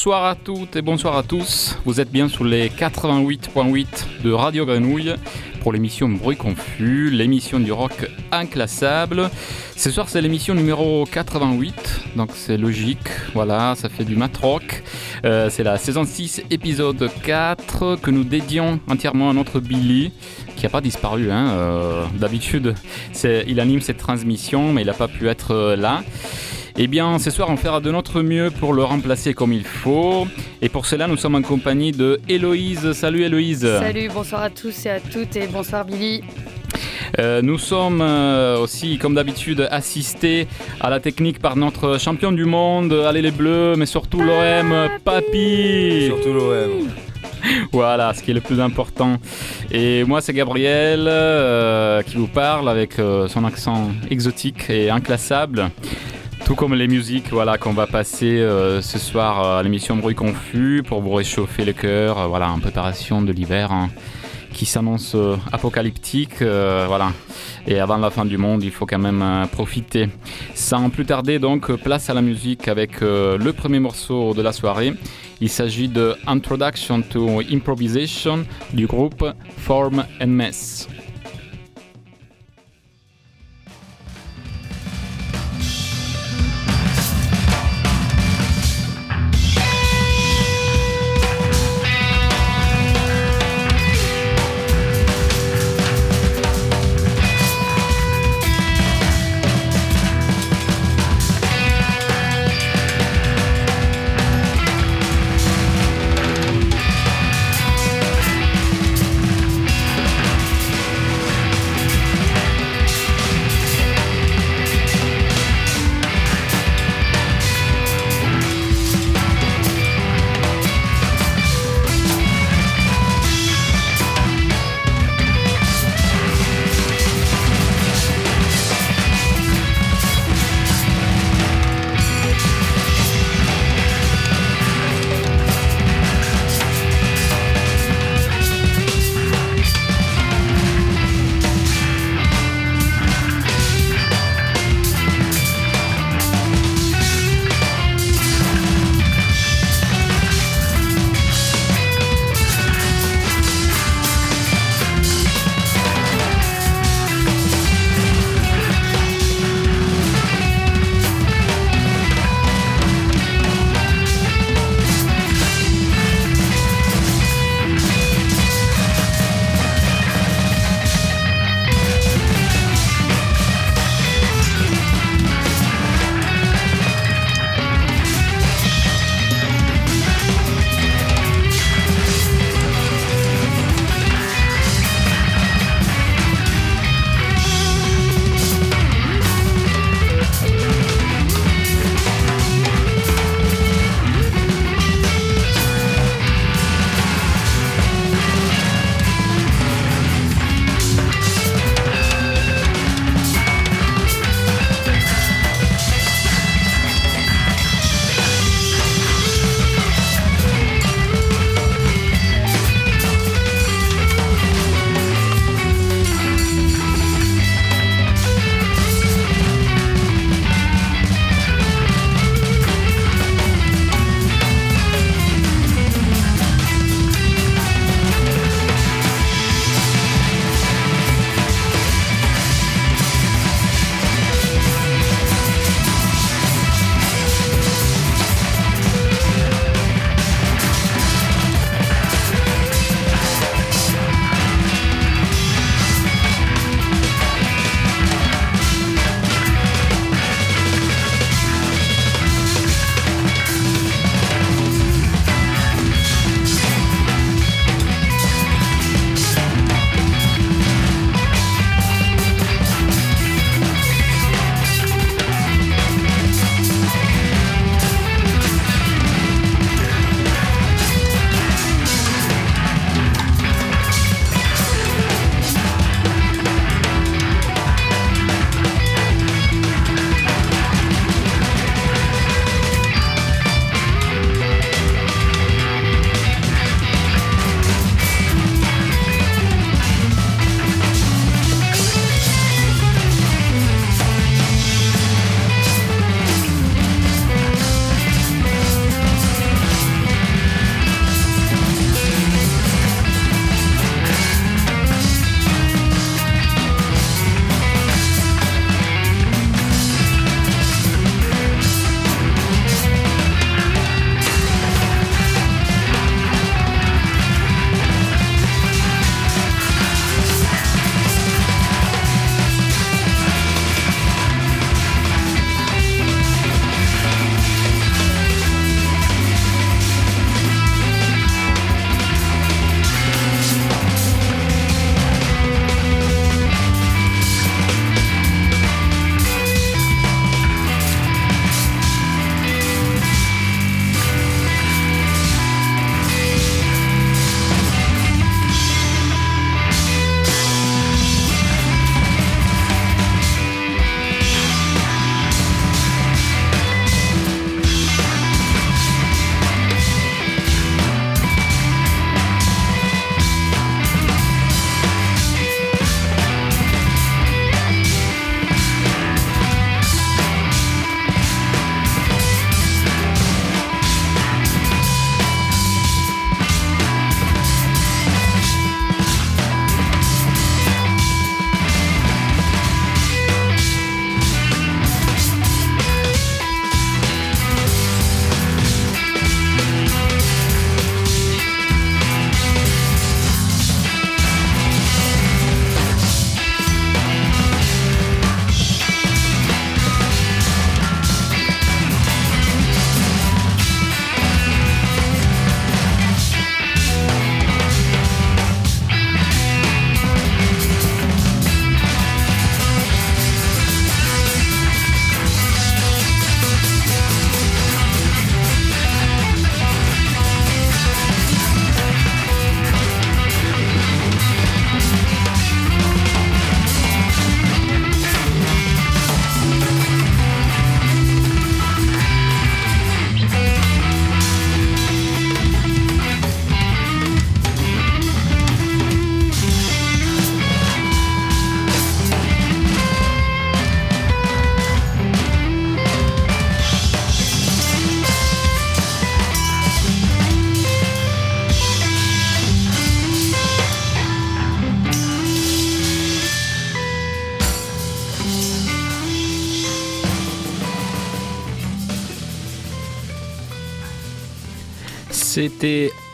Bonsoir à toutes et bonsoir à tous. Vous êtes bien sur les 88.8 de Radio Grenouille pour l'émission Bruit Confus, l'émission du rock inclassable. Ce soir, c'est l'émission numéro 88, donc c'est logique. Voilà, ça fait du mat rock. Euh, c'est la saison 6, épisode 4, que nous dédions entièrement à notre Billy, qui n'a pas disparu. Hein. Euh, d'habitude, il anime cette transmission, mais il n'a pas pu être euh, là. Eh bien, ce soir, on fera de notre mieux pour le remplacer comme il faut. Et pour cela, nous sommes en compagnie de Héloïse. Salut Héloïse. Salut, bonsoir à tous et à toutes et bonsoir Billy. Euh, nous sommes euh, aussi, comme d'habitude, assistés à la technique par notre champion du monde, allez les Bleus, mais surtout l'OM, Papy. Surtout l'OM. Voilà, ce qui est le plus important. Et moi, c'est Gabriel euh, qui vous parle avec son accent exotique et inclassable. Tout comme les musiques voilà, qu'on va passer euh, ce soir euh, à l'émission Bruit Confus pour vous réchauffer le cœur, euh, voilà, en préparation de l'hiver hein, qui s'annonce apocalyptique. voilà. Et avant la fin du monde, il faut quand même profiter. Sans plus tarder, donc, place à la musique avec le premier morceau de la soirée. Il s'agit de Introduction to Improvisation du groupe Form and Mess.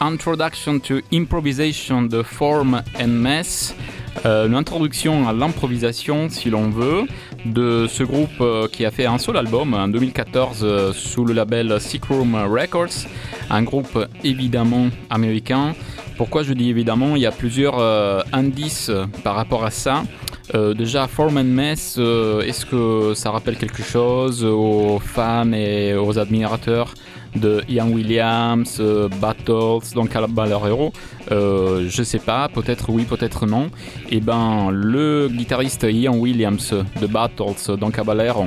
Introduction to Improvisation de Form and Mess, euh, une introduction à l'improvisation, si l'on veut, de ce groupe euh, qui a fait un seul album en 2014 euh, sous le label Sick Room Records, un groupe évidemment américain. Pourquoi je dis évidemment? Il y a plusieurs indices par rapport à ça. déjà, Form and Mess, est-ce que ça rappelle quelque chose aux fans et aux admirateurs? De Ian Williams, euh, Battles, donc Caballero, Hero, euh, je sais pas, peut-être oui, peut-être non. Et eh ben le guitariste Ian Williams de Battles, donc Caballero,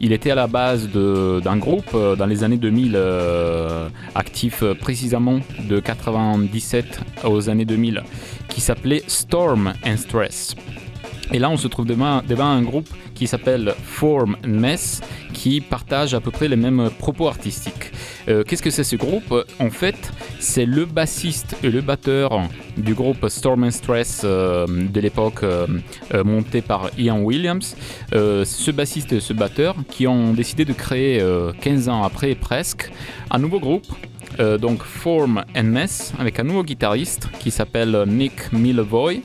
il était à la base d'un groupe euh, dans les années 2000, euh, actif précisément de 97 aux années 2000, qui s'appelait Storm and Stress. Et là, on se trouve devant, un groupe qui s'appelle Form Mess, qui partage à peu près les mêmes propos artistiques. Euh, qu'est-ce que c'est ce groupe? En fait, c'est le bassiste et le batteur du groupe Storm and Stress euh, de l'époque euh, monté par Ian Williams. ce bassiste et ce batteur qui ont décidé de créer 15 ans après presque un nouveau groupe donc Form and Mess avec un nouveau guitariste qui s'appelle Nick Millevoy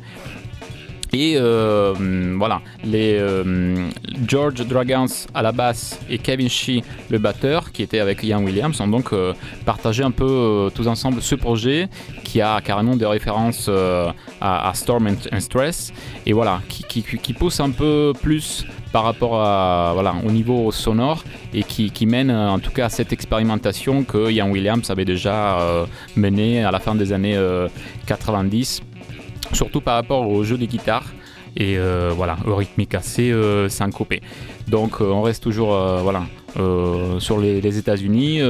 et euh, voilà, les euh, George Dragons à la basse et Kevin Shee, le batteur, qui était avec Ian Williams, ont donc euh, partagé un peu tous ensemble ce projet qui a carrément des références à, Storm and, Stress. Et voilà, qui, pousse un peu plus par rapport à, voilà, au niveau sonore et qui, mène en tout cas à cette expérimentation que Ian Williams avait déjà menée à la fin des années 90 surtout par rapport au jeu des guitares et euh, voilà, au rythmique assez euh, syncopé. Donc euh, on reste toujours voilà, sur les, États-Unis,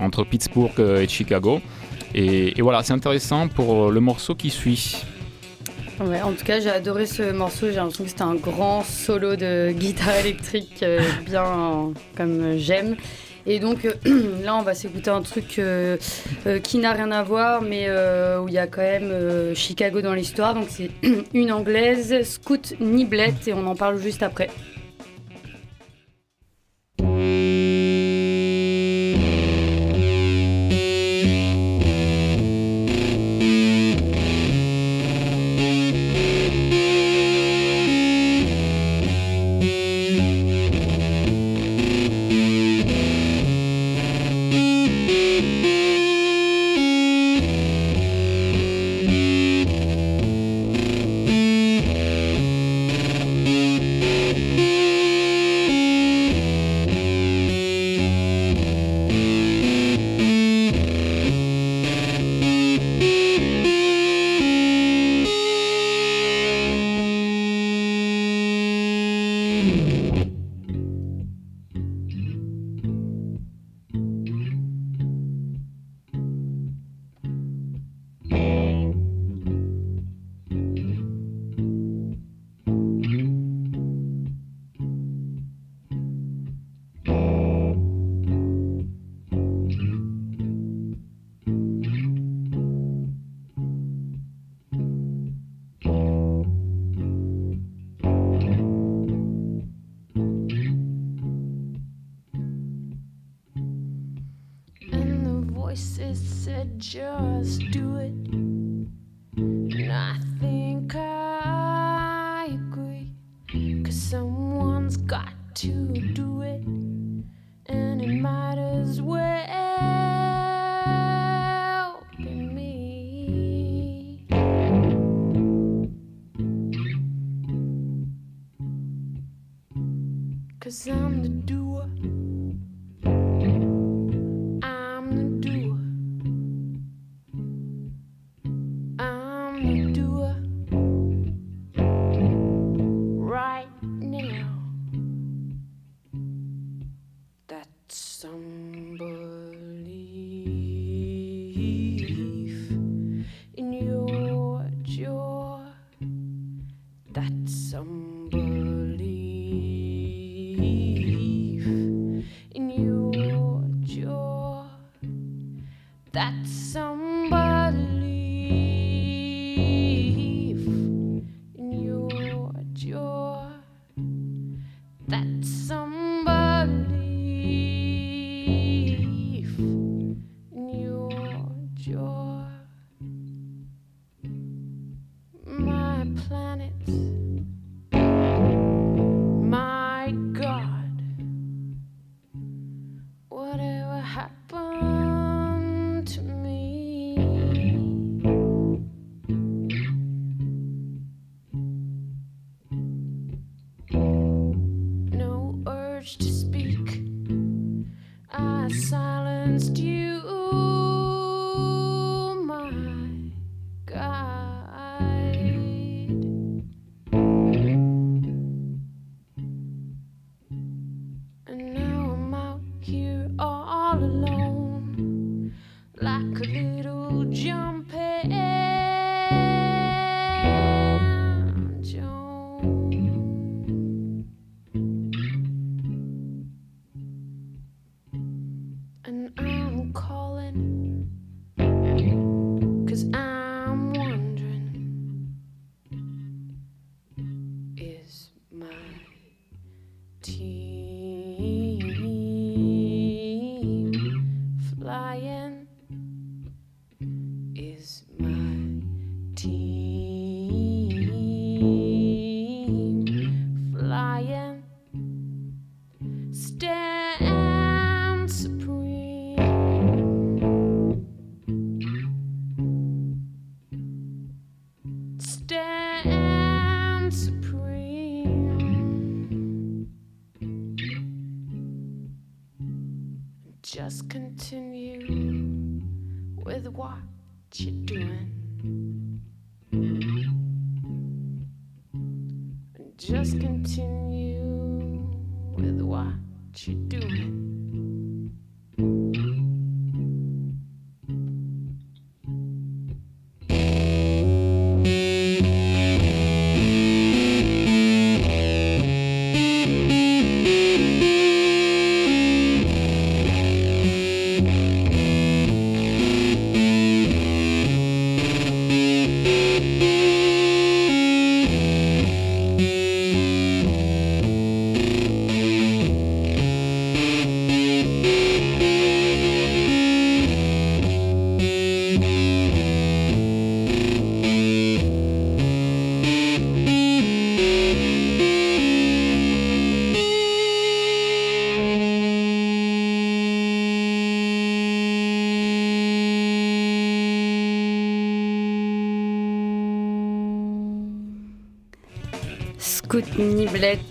entre Pittsburgh et Chicago. Et, voilà, c'est intéressant pour le morceau qui suit. en tout cas, j'ai adoré ce morceau. J'ai l'impression que c'était un grand solo de guitare électrique, bien comme j'aime. Et donc euh, là, on va s'écouter un truc euh, euh, qui n'a rien à voir, mais où il y a quand même Chicago dans l'histoire. Donc c'est une anglaise, Scout Niblett, et on en parle juste après. That's so. what you doing. Just continue with what you're doing.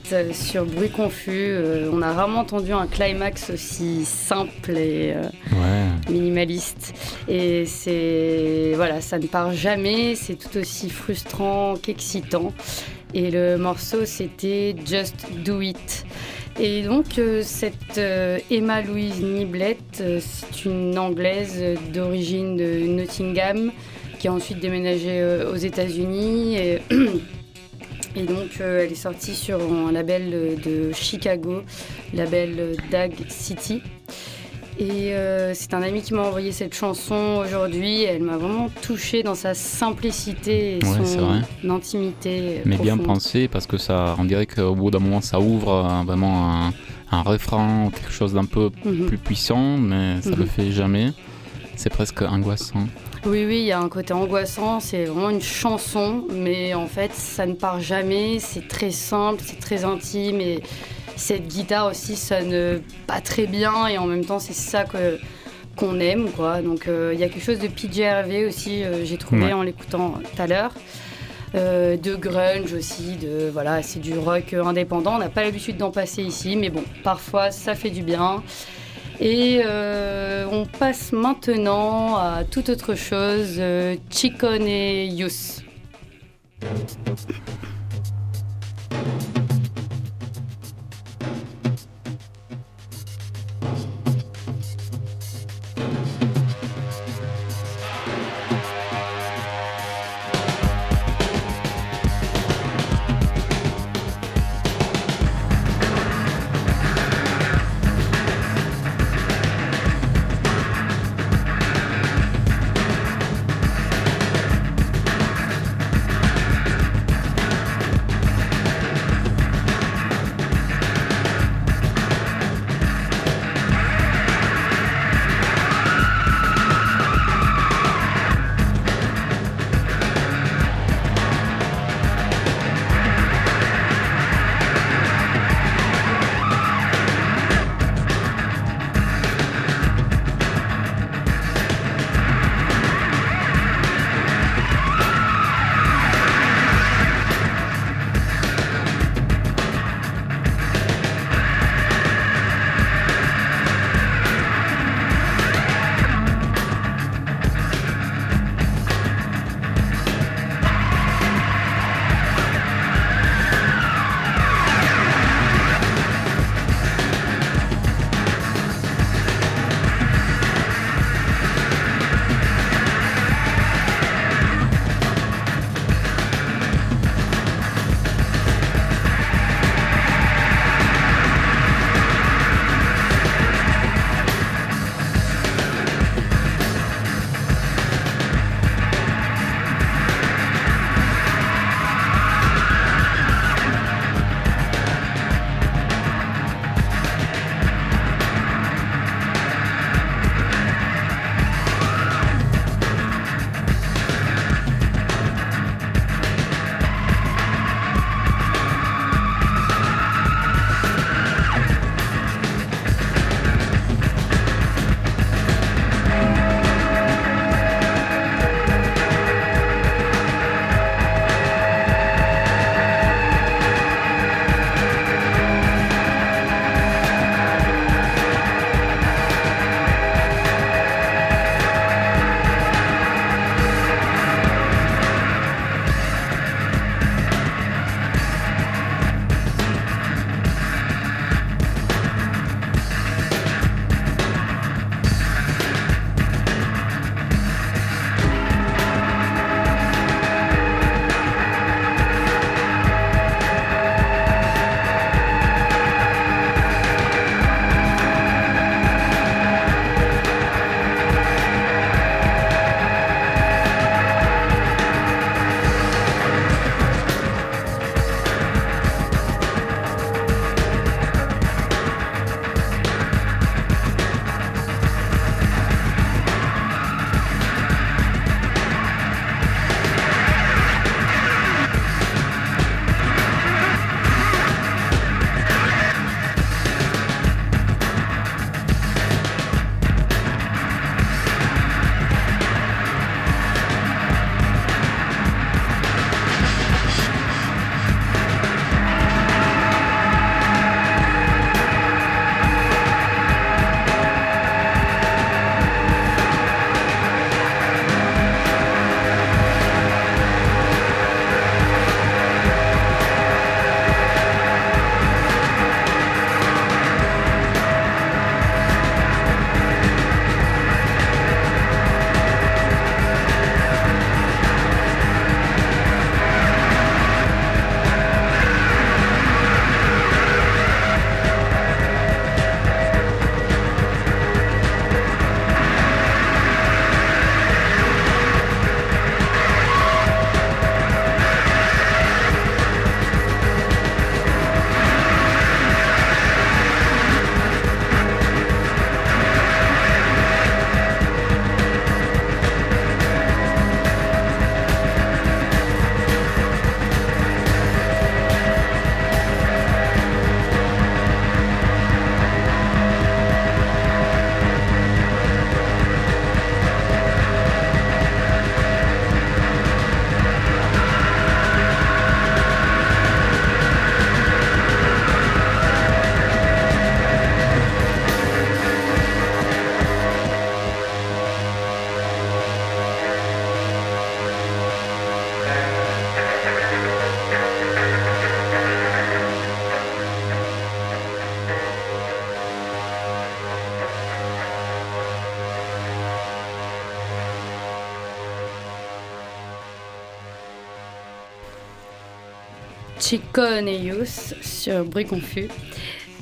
Niblette sur Bruit Confus. Euh, on a rarement entendu un climax aussi simple et euh, minimaliste. Et c'est. Voilà, ça ne part jamais. C'est tout aussi frustrant qu'excitant. Et le morceau, c'était Just Do It. Et donc, euh, cette Emma Louise Niblette, c'est une Anglaise d'origine de Nottingham qui a ensuite déménagé aux États-Unis. Et Et donc, euh, elle est sortie sur un label de Chicago, label Dag City. Et euh, c'est un ami qui m'a envoyé cette chanson aujourd'hui. Elle m'a vraiment touchée dans sa simplicité et son intimité. Mais bien pensé parce que ça, on dirait qu'au bout d'un moment, ça ouvre euh, vraiment un, un refrain, quelque chose d'un peu mhm. plus puissant, mais ça ne le mhm. fait jamais. C'est presque angoissant. Oui, oui, il y a un côté angoissant, c'est vraiment une chanson, mais en fait, ça ne part jamais, c'est très simple, c'est très intime, et cette guitare aussi sonne pas très bien, et en même temps, c'est ça que qu'on aime, quoi. Donc, euh, il y a quelque chose de PJ aussi, euh, j'ai trouvé en l'écoutant tout à l'heure. Euh, de grunge aussi, de voilà, c'est du rock indépendant. On n'a pas l'habitude d'en passer ici, mais bon, parfois ça fait du bien. Et euh, on passe maintenant à toute autre chose, euh, Chicone Yus. Chiconeius sur Bruit Confus.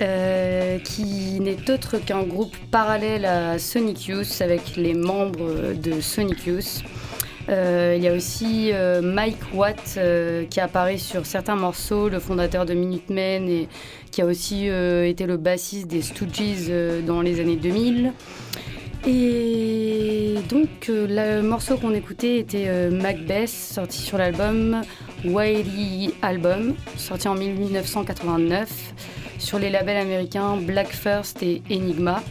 Euh, qui n'est autre qu'un groupe parallèle à Sonic Youth avec les membres de Sonic Youth. Euh, il y a aussi euh, Mike Watt qui apparaît sur certains morceaux, le fondateur de Minutemen et qui a aussi été le bassiste des Stooges dans les années 2000. Et donc le morceau qu'on écoutait était Macbeth, sorti sur l'album Wiley Album, sorti en 1989 sur les labels américains Black First et Enigma.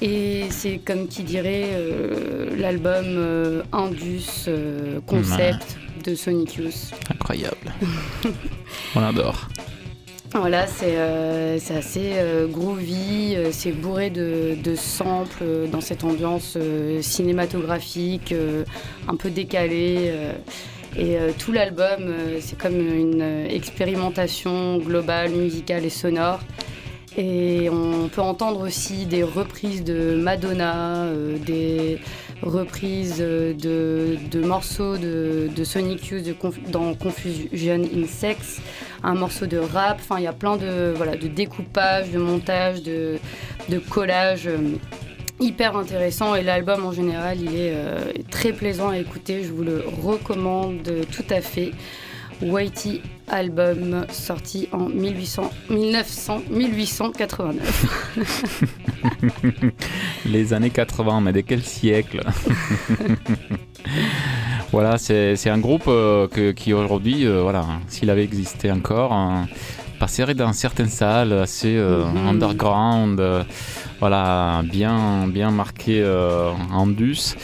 Et c'est comme qui dirait euh, l'album euh, Indus euh, Concept de Sonic Youth. Incroyable. On adore. Voilà, c'est assez groovy, c'est bourré de, de, samples dans cette ambiance cinématographique, un peu décalée. Et euh, tout l'album, euh, c'est comme une euh, expérimentation globale, musicale et sonore. Et on peut entendre aussi des reprises de Madonna, des reprises de, morceaux de, Sonic Youth dans Confusion in Sex, un morceau de rap. Enfin, il y a plein de, voilà, de découpage, de montage, de, de collage hyper intéressant et l'album en général il est euh, très plaisant à écouter, je vous le recommande tout à fait. Whitey album sorti en 1800, 1900, 1889. Les années 80, mais de quel siècle? Voilà, c'est un groupe euh, qui aujourd'hui, euh, voilà, s'il avait existé encore, hein, passerait dans certaines salles assez mhm. underground voilà, bien, bien marqué euh, en dus.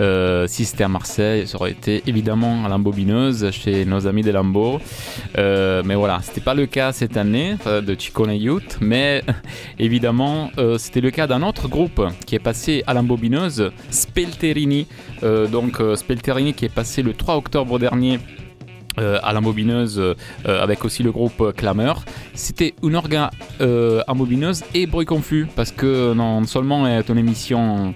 Euh, si c'était à Marseille, ça aurait été évidemment à l'embobineuse chez nos amis de Lambeau. Euh, mais voilà, c'était pas le cas cette année de Chicone Youth, mais évidemment, c'était le cas d'un autre groupe qui est passé à l'embobineuse, Spelterini. donc Spelterini qui est passé le 3 octobre dernier euh, à la mobineuse euh, avec aussi le groupe Clameur. C'était une orga euh, à mobineuse et bruit confus parce que non seulement est une émission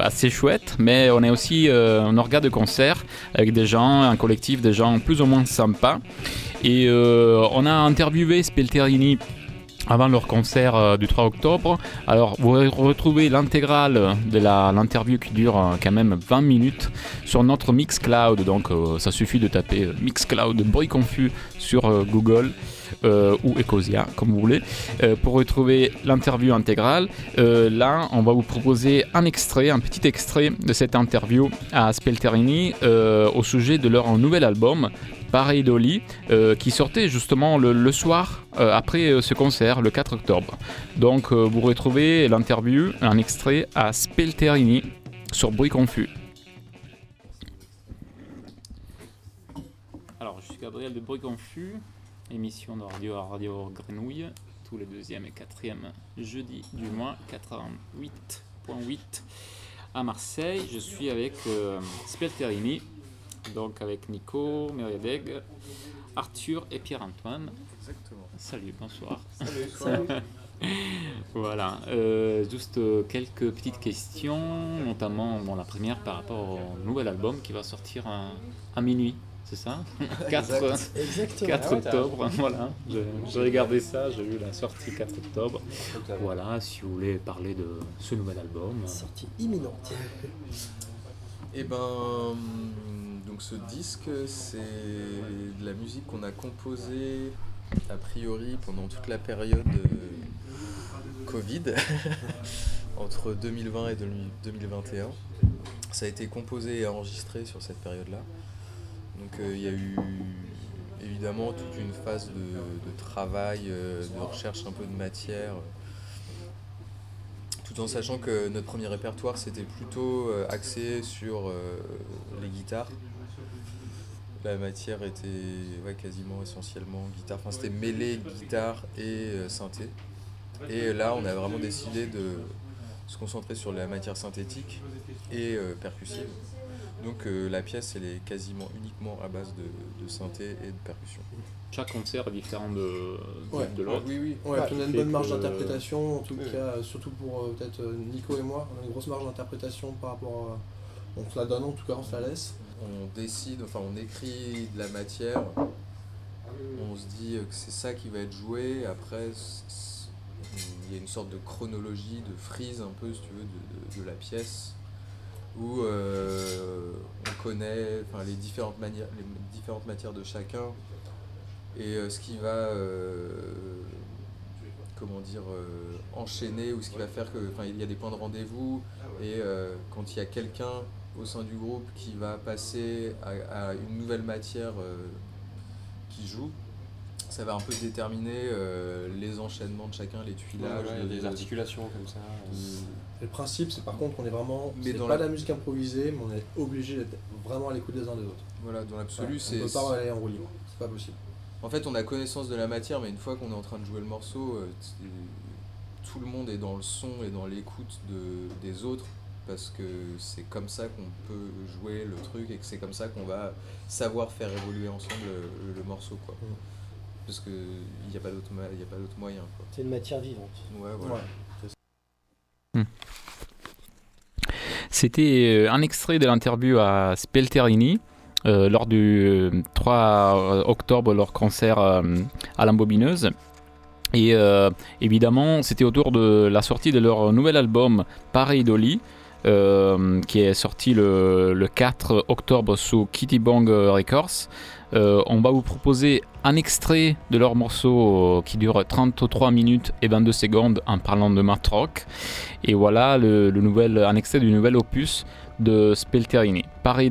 assez chouette, mais on est aussi un orga de concert avec des gens, un collectif des gens plus ou moins sympas. Et on a interviewé Spelterini avant leur concert euh, du 3 octobre. Alors vous retrouvez l'intégrale de l'interview qui dure euh, quand même 20 minutes sur notre Mixcloud. Donc euh, ça suffit de taper Mixcloud bruit confus sur Google. ou Ecosia, comme vous voulez, pour retrouver l'interview intégrale. là, on va vous proposer un extrait, un petit extrait de cette interview à Spelterini au sujet de leur nouvel album euh, qui sortait justement le, soir euh, après euh, ce concert, le 4 octobre. Donc vous retrouvez l'interview, un extrait à Spelterini sur Bruit Confus. Alors, je suis Gabriel de Bruit Confus, émission de radio à Radio Grenouille, tous les deuxième et quatrième jeudi du mois, 88.8 à Marseille. Je suis avec Spelterini donc avec Nico, Meriadeg, Arthur et Pierre-Antoine. Exactement. Salut, bonsoir. Salut. voilà, euh, juste euh, quelques petites questions, notamment bon, la première par rapport au nouvel album qui va sortir à, minuit, c'est ça? 4, 4 octobre, voilà, j'ai regardé ça, j'ai vu la sortie 4 octobre. Voilà, si vous voulez parler de ce nouvel album. Sortie imminente. Eh ben, donc ce disque, c'est de la musique qu'on a composée a priori pendant toute la période euh, Covid, entre 2020 et 2021. Ça a été composé et enregistré sur cette période-là. Donc euh, il y a eu évidemment toute une phase de, travail, euh, de recherche un peu de matière, tout en sachant que notre premier répertoire c'était plutôt axé sur les guitares la matière était quasiment essentiellement guitare. Enfin, c'était mêlé guitare et euh, synthé. Et là, on a vraiment décidé de se concentrer sur la matière synthétique et euh, percussive. Donc euh, la pièce, elle est quasiment uniquement à base de, synthé et de percussion. Chaque concert est différent de, de, l'autre. Oui, oui. on a une bonne marge d'interprétation, en tout cas, surtout pour peut-être Nico et moi. On a une grosse marge d'interprétation par rapport à... On se la donne, en tout cas, on se la laisse on décide, enfin on écrit de la matière on se dit que c'est ça qui va être joué. Après, il y a une sorte de chronologie, de frise un peu, si tu veux, de, la pièce où on connaît les, différentes manières, les différentes matières de chacun et ce qui va comment dire, euh, enchaîner ou ce qui va faire que, il y a des points de rendez-vous et euh, quand il y a quelqu'un au sein du groupe qui va passer à, une nouvelle matière euh, qui joue, ça va un peu déterminer les enchaînements de chacun, les tuilages, les articulations comme ça. le principe, c'est par contre qu'on est vraiment, c'est pas de la musique improvisée, mais on est obligé d'être vraiment à l'écoute des uns des autres. Voilà, dans l'absolu, c'est. On peut pas aller en roue libre, c'est pas possible. En fait, on a connaissance de la matière, mais une fois qu'on est en train de jouer le morceau, euh, tout le monde est dans le son et dans l'écoute de, des autres, parce que c'est comme ça qu'on peut jouer le truc et que c'est comme ça qu'on va savoir faire évoluer ensemble le, morceau. Quoi. Mm. Parce qu'il n'y a pas d'autre moyen. C'est une matière vivante. Ouais, voilà. Hmm. C'était euh, un extrait de l'interview à Spelterini. Euh, lors du 3 euh, octobre, leur concert euh, à l'embobineuse. Et évidemment, c'était autour de la sortie de leur nouvel album Paris Dolly, qui est sorti le, 4 octobre sous Kitty Bang Records. on va vous proposer un extrait de leur morceau qui dure 33 minutes et 22 secondes en parlant de Mart Rock. Et voilà le, nouvel, un extrait du nouvel opus de Spelterini, Paris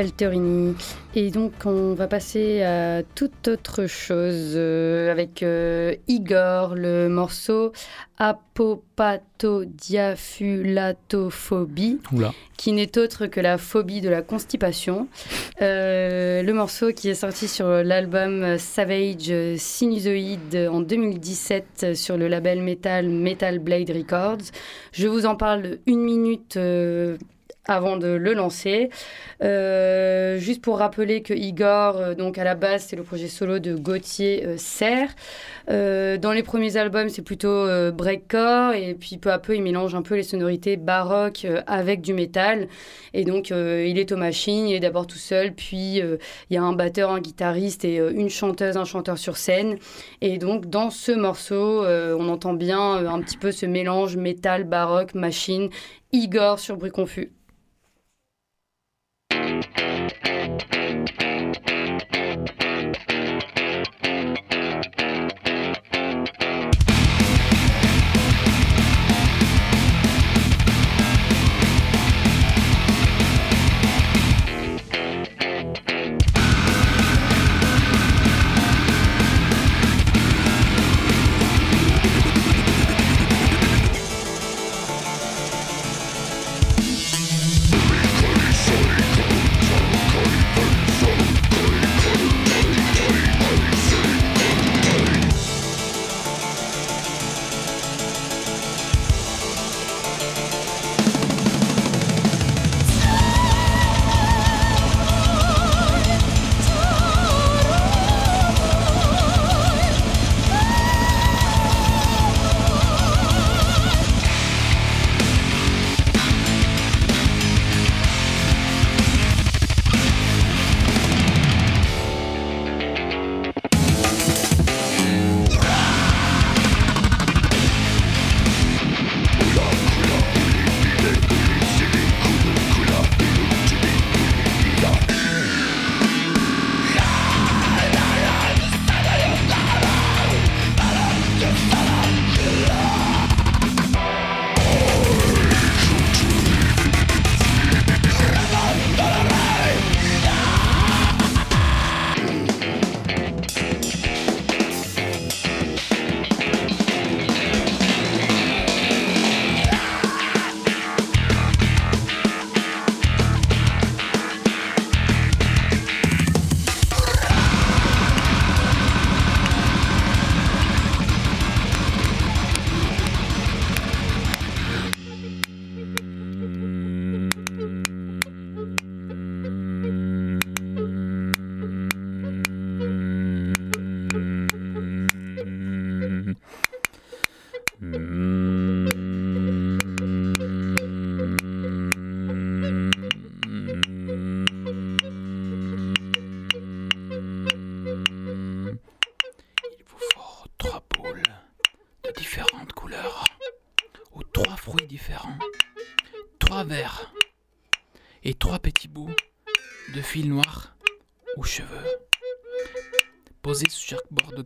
Pelterini. Et donc, on va passer à toute autre chose euh, avec euh, Igor, le morceau Apopatodiafulatophobie, qui n'est autre que la phobie de la constipation. Euh, le morceau qui est sorti sur l'album Savage Sinusoid en 2017 sur le label Metal Metal Blade Records. Je vous en parle une minute avant de le lancer. Euh, juste pour rappeler que Igor, euh, donc à la base, c'est le projet solo de Gauthier euh, Serre. dans les premiers albums, c'est plutôt breakcore et puis peu à peu, il mélange un peu les sonorités baroques avec du métal. Et donc, il est aux machines, il est d'abord tout seul, puis il y a un batteur, un guitariste et une chanteuse, un chanteur sur scène. Et donc, dans ce morceau, on entend bien un petit peu ce mélange métal, baroque, machine. Igor sur Bruit Confus. Thank you.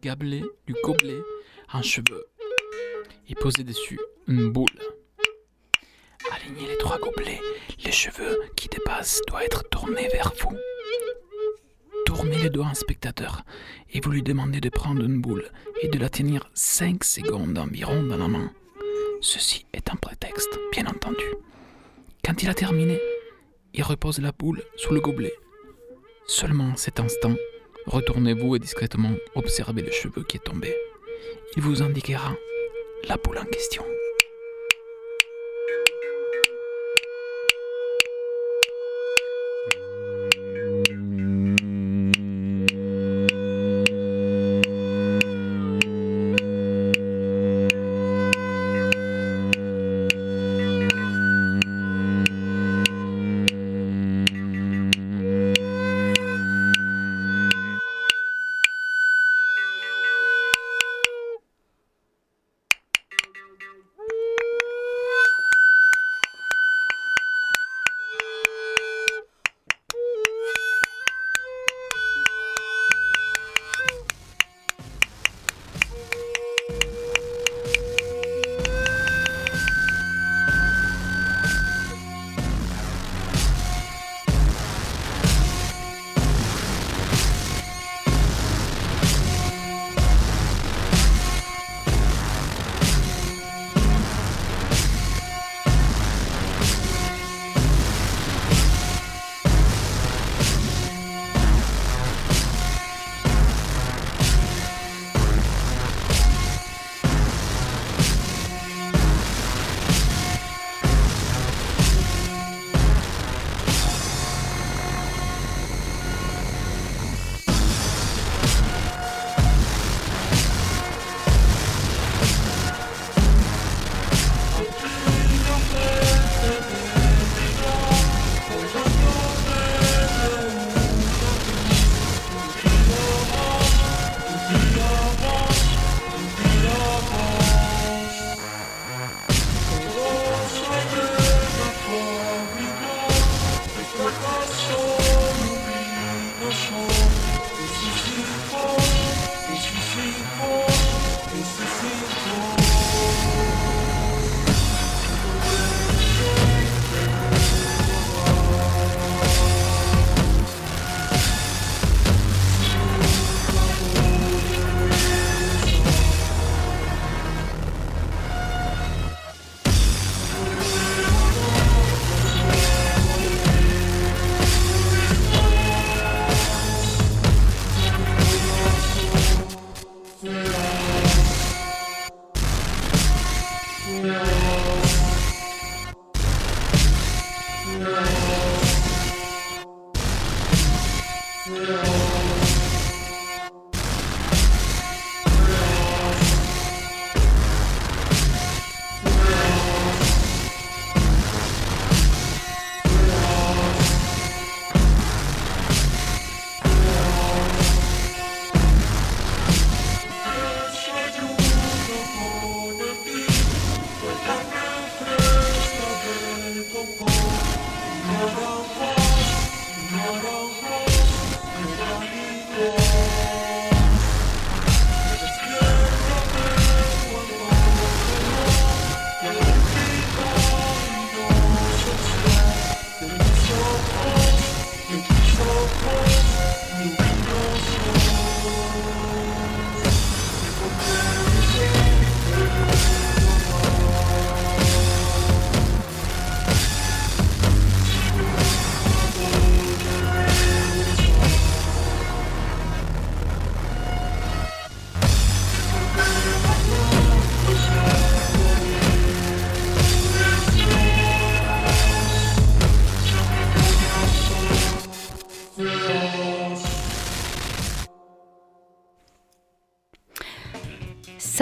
Du gobelet, un cheveu, et poser dessus une boule. Alignez les trois gobelets, les cheveux qui dépassent doivent être tournés vers vous. Tournez les doigts un spectateur et vous lui demandez de prendre une boule et de la tenir 5 secondes environ dans la main. Ceci est un prétexte, bien entendu. Quand il a terminé, il repose la boule sous le gobelet. Seulement cet instant, Retournez-vous et discrètement observez le cheveu qui est tombé. Il vous indiquera la boule en question.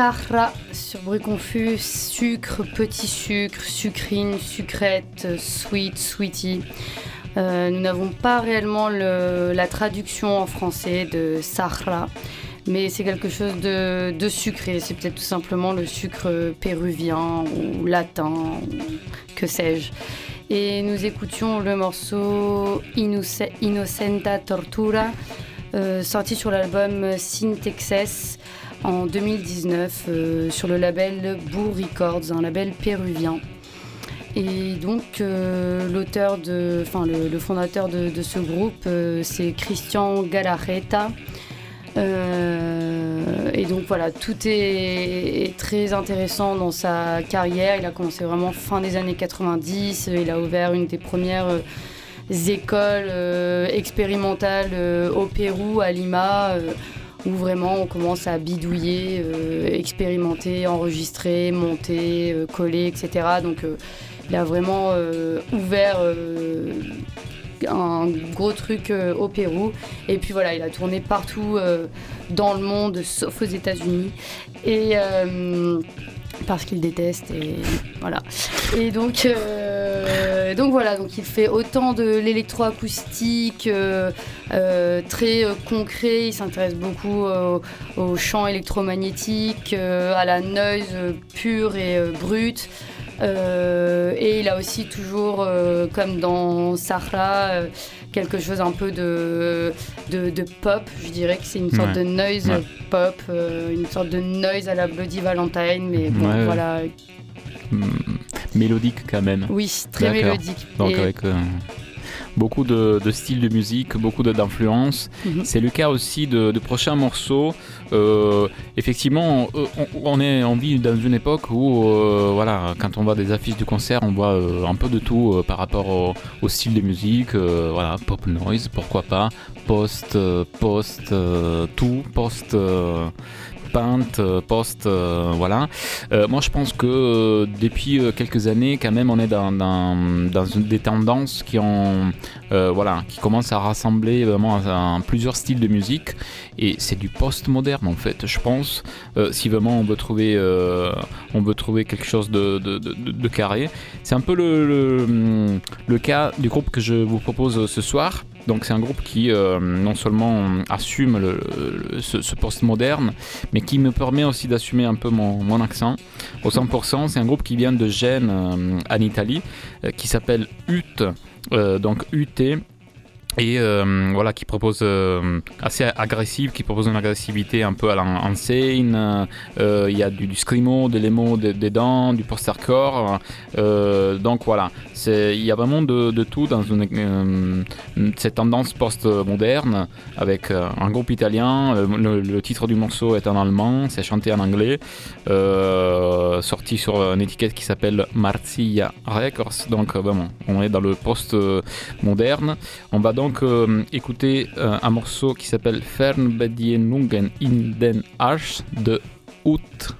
Sahra sur bruit confus, sucre, petit sucre, sucrine, sucrète, sweet, sweetie. Euh, nous n'avons pas réellement la traduction en français de Sahra, mais c'est quelque chose de, sucré. C'est peut-être tout simplement le sucre péruvien ou latin, que sais-je. Et nous écoutions le morceau Innocenta Tortura, euh, sorti sur l'album Sin Texas en 2019 euh, sur le label Boo Records, un label péruvien. Et donc euh, l'auteur de, enfin le, fondateur de, ce groupe, euh, c'est Christian Galarreta. et donc voilà, tout est, très intéressant dans sa carrière. Il a commencé vraiment fin des années 90. Il a ouvert une des premières écoles expérimentales au Pérou, à Lima où vraiment on commence à bidouiller, euh, expérimenter, enregistrer, monter, euh, coller, etc. Donc euh, il a vraiment ouvert un gros truc au Pérou. Et puis voilà, il a tourné partout dans le monde, sauf aux États-Unis. Et parce qu'il déteste et voilà. Et donc, euh, donc voilà, donc il fait autant de l'électroacoustique euh, euh, très concret, il s'intéresse beaucoup au chant électromagnétique, à la noise pure et brute. et il a aussi toujours, comme dans Sahara, quelque chose un peu de, de, pop. Je dirais que c'est une sorte de noise pop, euh, une sorte de noise à la Bloody Valentine, mais bon, voilà. Hmm, mélodique quand même. Oui, très mélodique. Donc avec. Euh, beaucoup de, styles de musique, beaucoup d'influences. Mhm. C'est le cas aussi de, prochains morceaux. Euh, effectivement, on, on, est, on vit dans une époque où, euh, voilà, quand on voit des affiches de concert, on voit euh, un peu de tout par rapport au, style de musique. voilà, pop noise, pourquoi pas, post, post, tout, post euh, post, euh, voilà. Euh, moi, je pense que depuis quelques années, quand même, on est dans, dans, des tendances qui ont, voilà, qui commencent à rassembler vraiment plusieurs styles de musique. Et c'est du post-moderne, en fait, je pense. si vraiment on veut trouver, on trouver quelque chose de, carré. C'est un peu le cas du groupe que je vous propose ce soir. Donc c'est un groupe qui euh, non seulement assume ce, post moderne, mais qui me permet aussi d'assumer un peu mon, accent au 100%. C'est un groupe qui vient de Gênes euh, en Italie, euh, qui s'appelle UT, donc UT et euh, voilà qui propose euh, assez agressive qui propose une agressivité un peu à l'ancienne euh, il y a du, du screamo de l'émo des dents du post-hardcore. Donc voilà. Il y a vraiment de, tout dans cette tendance post-moderne avec un groupe italien le, titre du morceau est en allemand c'est chanté en anglais sorti sur une étiquette qui s'appelle Marzilla Records. Donc vraiment on est dans le post-moderne donc euh, écouter euh, un morceau qui s'appelle Fernbedienungen in den Arsch de Out.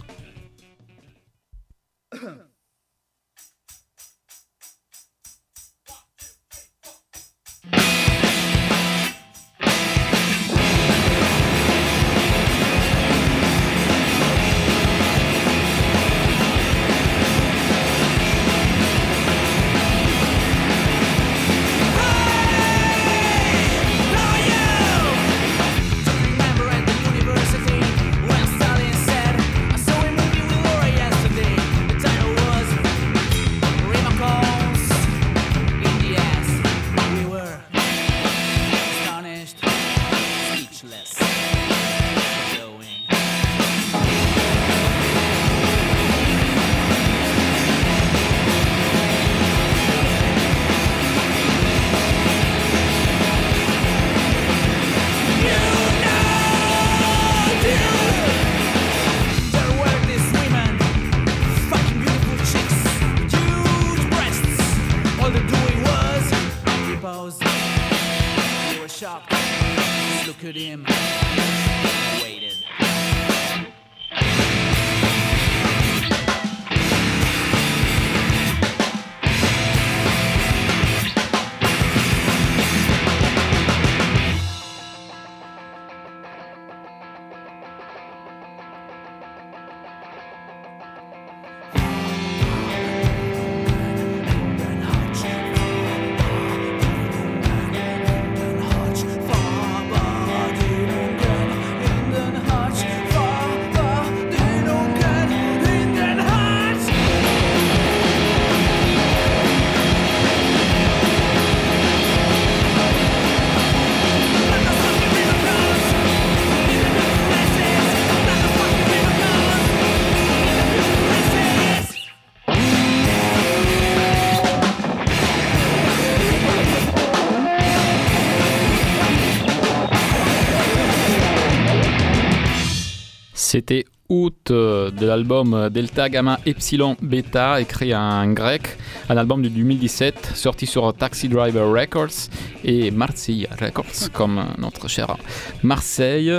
C'était août euh, de l'album Delta Gamma Epsilon Beta, écrit en grec, un album de 2017 sorti sur Taxi Driver Records et Marseille Records, comme notre cher Marseille,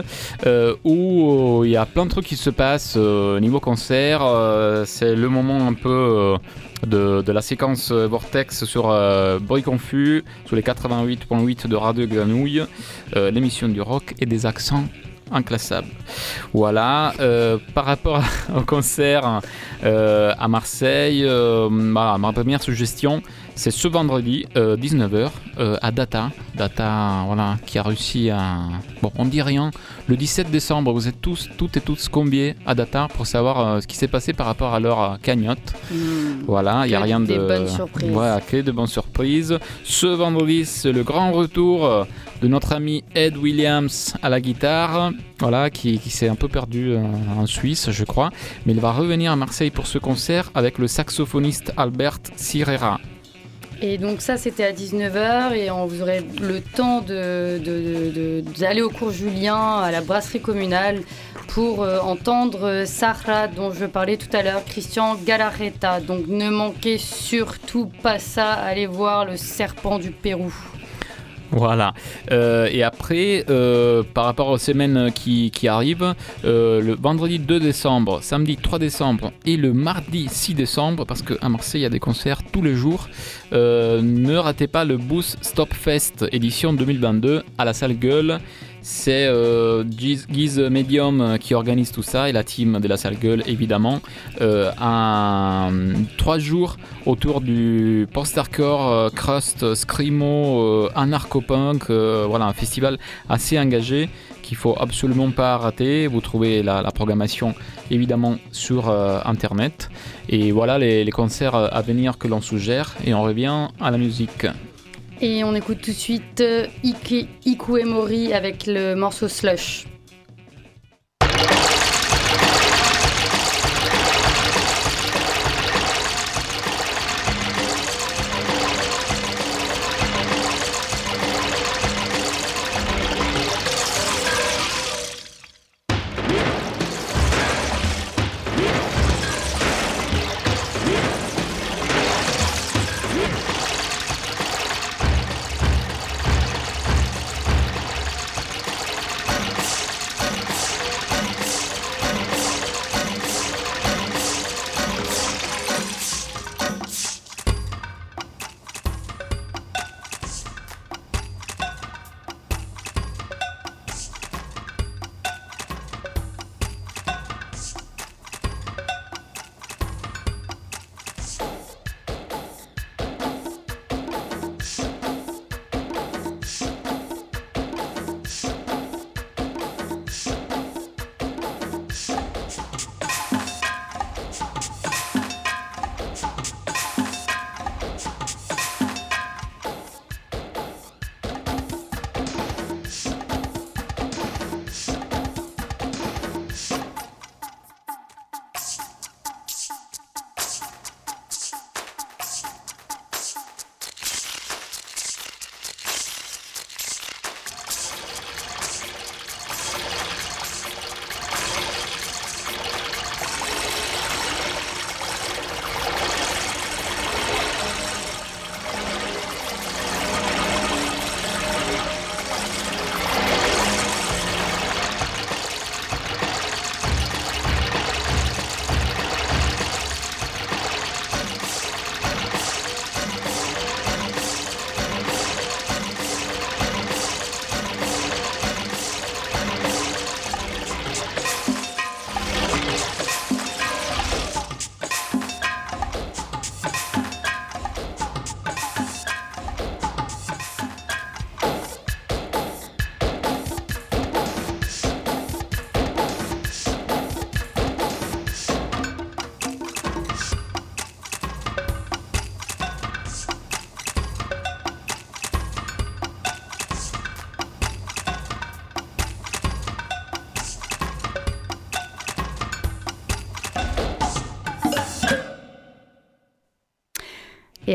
euh, où euh, il y a plein de trucs qui se passent au niveau concert. C'est le moment un peu. De, la séquence Vortex sur Bruit Confus, sur les 88.8 de Radio Grenouille, l'émission du rock et des accents inclassable. Voilà, euh, par rapport au concert euh, à Marseille, euh, ma première suggestion, c'est ce vendredi, 19h, à Data. Data, voilà, qui a réussi à... Bon, on dit rien. Le 17 décembre, vous êtes tous, toutes et tous combien à Data pour savoir ce qui s'est passé par rapport à leur cagnotte. Hmm. Voilà, il n'y a rien de... Bonnes surprises. Voilà, que de bonnes surprises. Ce vendredi, c'est le grand retour de notre ami Ed Williams à la guitare, voilà, qui, s'est un peu perdu euh, en Suisse, je crois, mais il va revenir à Marseille pour ce concert avec le saxophoniste Albert Sirera. Et donc ça, c'était à 19h et on, vous aurez le temps d'aller au cours Julien à la brasserie communale pour euh, entendre Sahra dont je parlais tout à l'heure, Christian Galarreta. Donc ne manquez surtout pas ça, allez voir le serpent du Pérou. Voilà. Euh, et après, euh, par rapport aux semaines qui, arrivent, euh, le vendredi 2 décembre, samedi 3 décembre et le mardi 6 décembre, parce qu'à Marseille, il y a des concerts tous les jours, ne ratez pas le Boost Stop Fest édition 2022 à la salle Gueule. C'est euh, Giz Medium euh, qui organise tout ça et la team de la salle gueule évidemment. Euh, un, trois jours autour du post-hardcore, euh, crust, screamo, anarcho-punk. voilà, un festival assez engagé qu'il faut absolument pas rater. Vous trouvez la, programmation évidemment sur internet. Et voilà les concerts à venir que l'on suggère. Et on revient à la musique. Et on écoute tout de suite euh, Ike, Ikuemori avec le morceau Slush.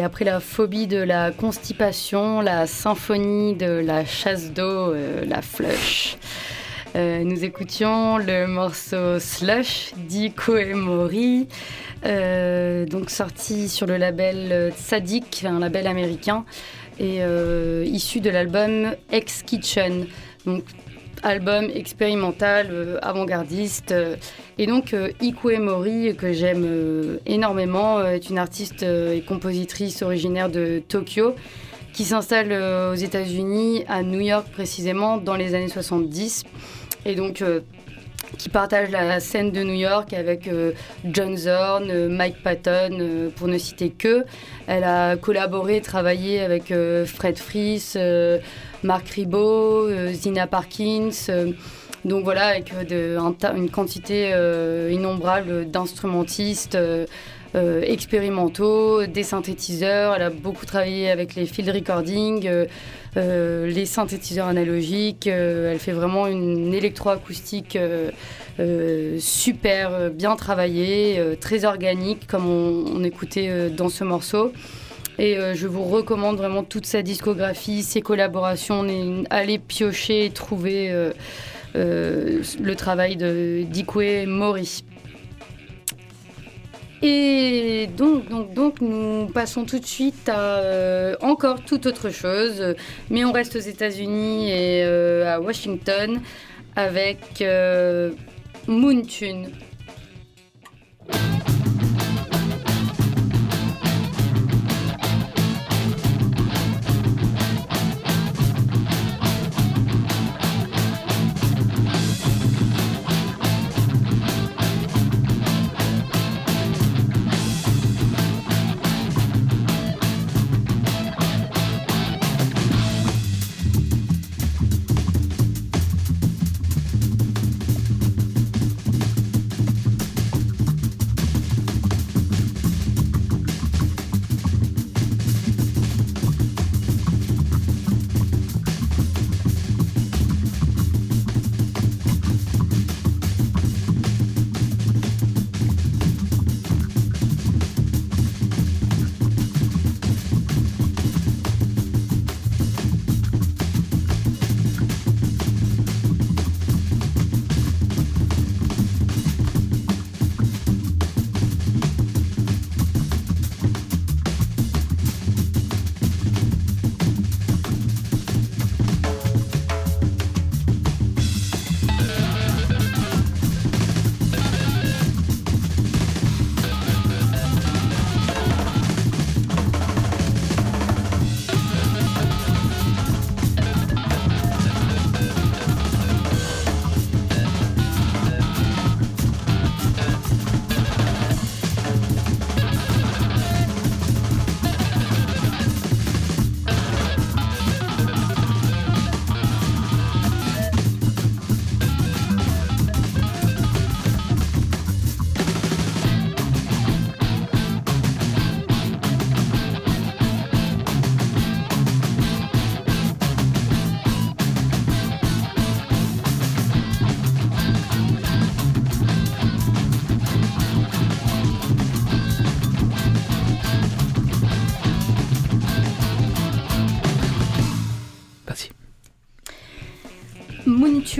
Après la phobie de la constipation, la symphonie de la chasse d'eau, la flush. nous écoutions le morceau Slush d'Iko et Mori, donc sorti sur le label Tzadik, un label américain, et issu de l'album Ex Kitchen. Donc album expérimental, euh, avant-gardiste. Euh, et donc, euh, Ikue Mori, que j'aime énormément, est une artiste et compositrice originaire de Tokyo qui s'installe aux États-Unis, à New York précisément, dans les années 70. Et donc, qui partage la scène de New York avec John Zorn, Mike Patton, pour ne citer que. Elle a collaboré, travaillé avec Fred Fries, Marc Ribot, euh, Zina Parkins. Euh, donc voilà, avec euh, une quantité innombrable d'instrumentistes. expérimentaux, des synthétiseurs. Elle a beaucoup travaillé avec les field recording, les synthétiseurs analogiques. elle fait vraiment une électroacoustique super bien travaillée, très organique, comme on écoutait dans ce morceau. Et euh, je vous recommande vraiment toute sa discographie, ses collaborations. Allez piocher et trouver euh, euh, le travail de d'Ikue Mori. Et donc, donc, donc, nous passons tout de suite à encore toute autre chose, mais on reste aux États-Unis et à Washington avec Moon Tune.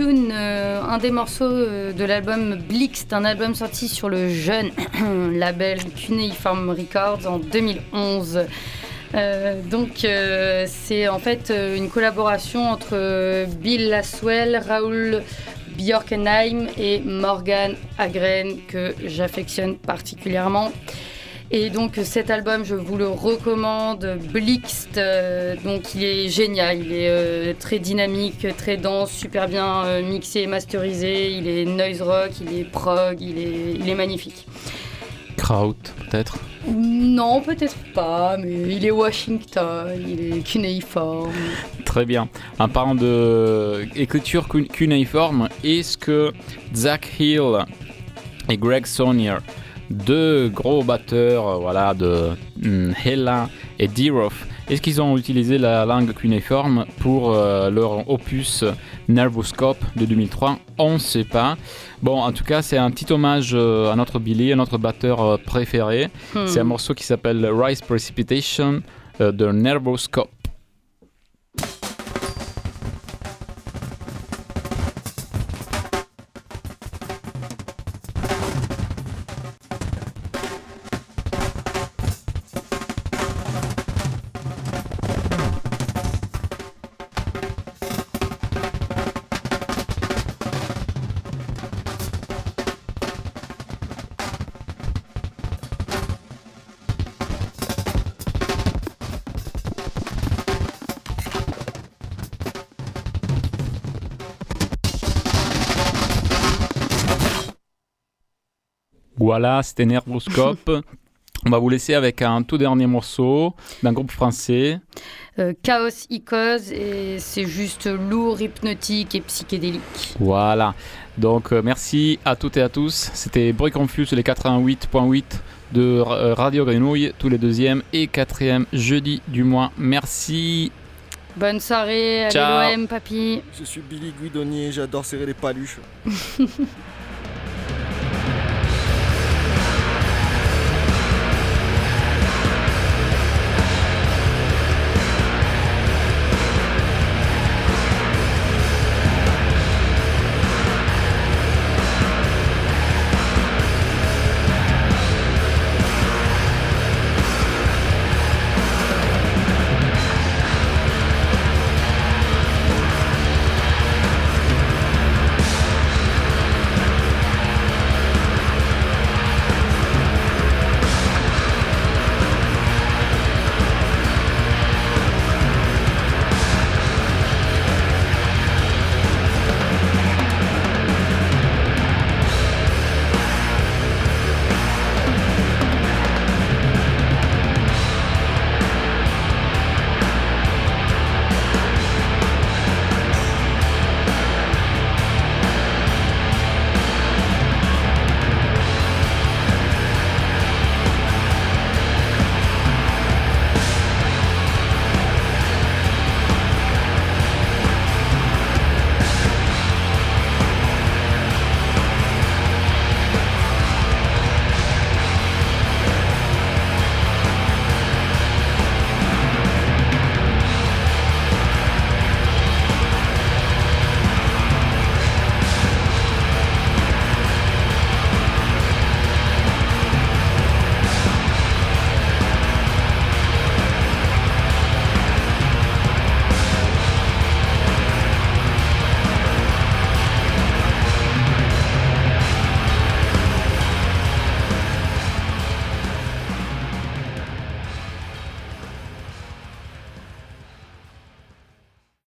Euh, un des morceaux euh, de l'album Blixt, un album sorti sur le jeune label Cuneiform Records en 2011. Euh, donc c'est en fait une collaboration entre Bill Laswell, Raoul Bjorkenheim et Morgan Agren que j'affectionne particulièrement. Et donc cet album, je vous le recommande, Blixt. Euh, donc il est génial, il est euh, très dynamique, très dense, super bien euh, mixé et masterisé. Il est noise rock, il est prog, il est, il est magnifique. Kraut peut-être? Non, peut-être pas, mais il est Washington, il est cunéiforme. Très bien. En parlant de écriture cunéiforme, est-ce que Zach Hill et Greg Sonier deux gros batteurs euh, voilà, de mm, Hella et D-Roth Est-ce qu'ils ont utilisé la langue cunéiforme pour euh, leur opus Nervoscope de 2003 On ne sait pas. Bon, en tout cas, c'est un petit hommage euh, à notre Billy, à notre batteur euh, préféré. Hmm. C'est un morceau qui s'appelle Rise Precipitation de Nervoscope. Voilà, c'était Nervoscope. On va vous laisser avec un tout dernier morceau d'un groupe français. Euh, Chaos Icos et c'est juste lourd, hypnotique et psychédélique. Voilà. Donc euh, merci à toutes et à tous. C'était Bruit Confus les 88.8 de euh, Radio Grenouille, tous les deuxièmes et quatrièmes jeudis du mois. Merci. Bonne soirée, allez Ciao. l'OM, papy. Je suis Billy Guidonnier, j'adore serrer les paluches.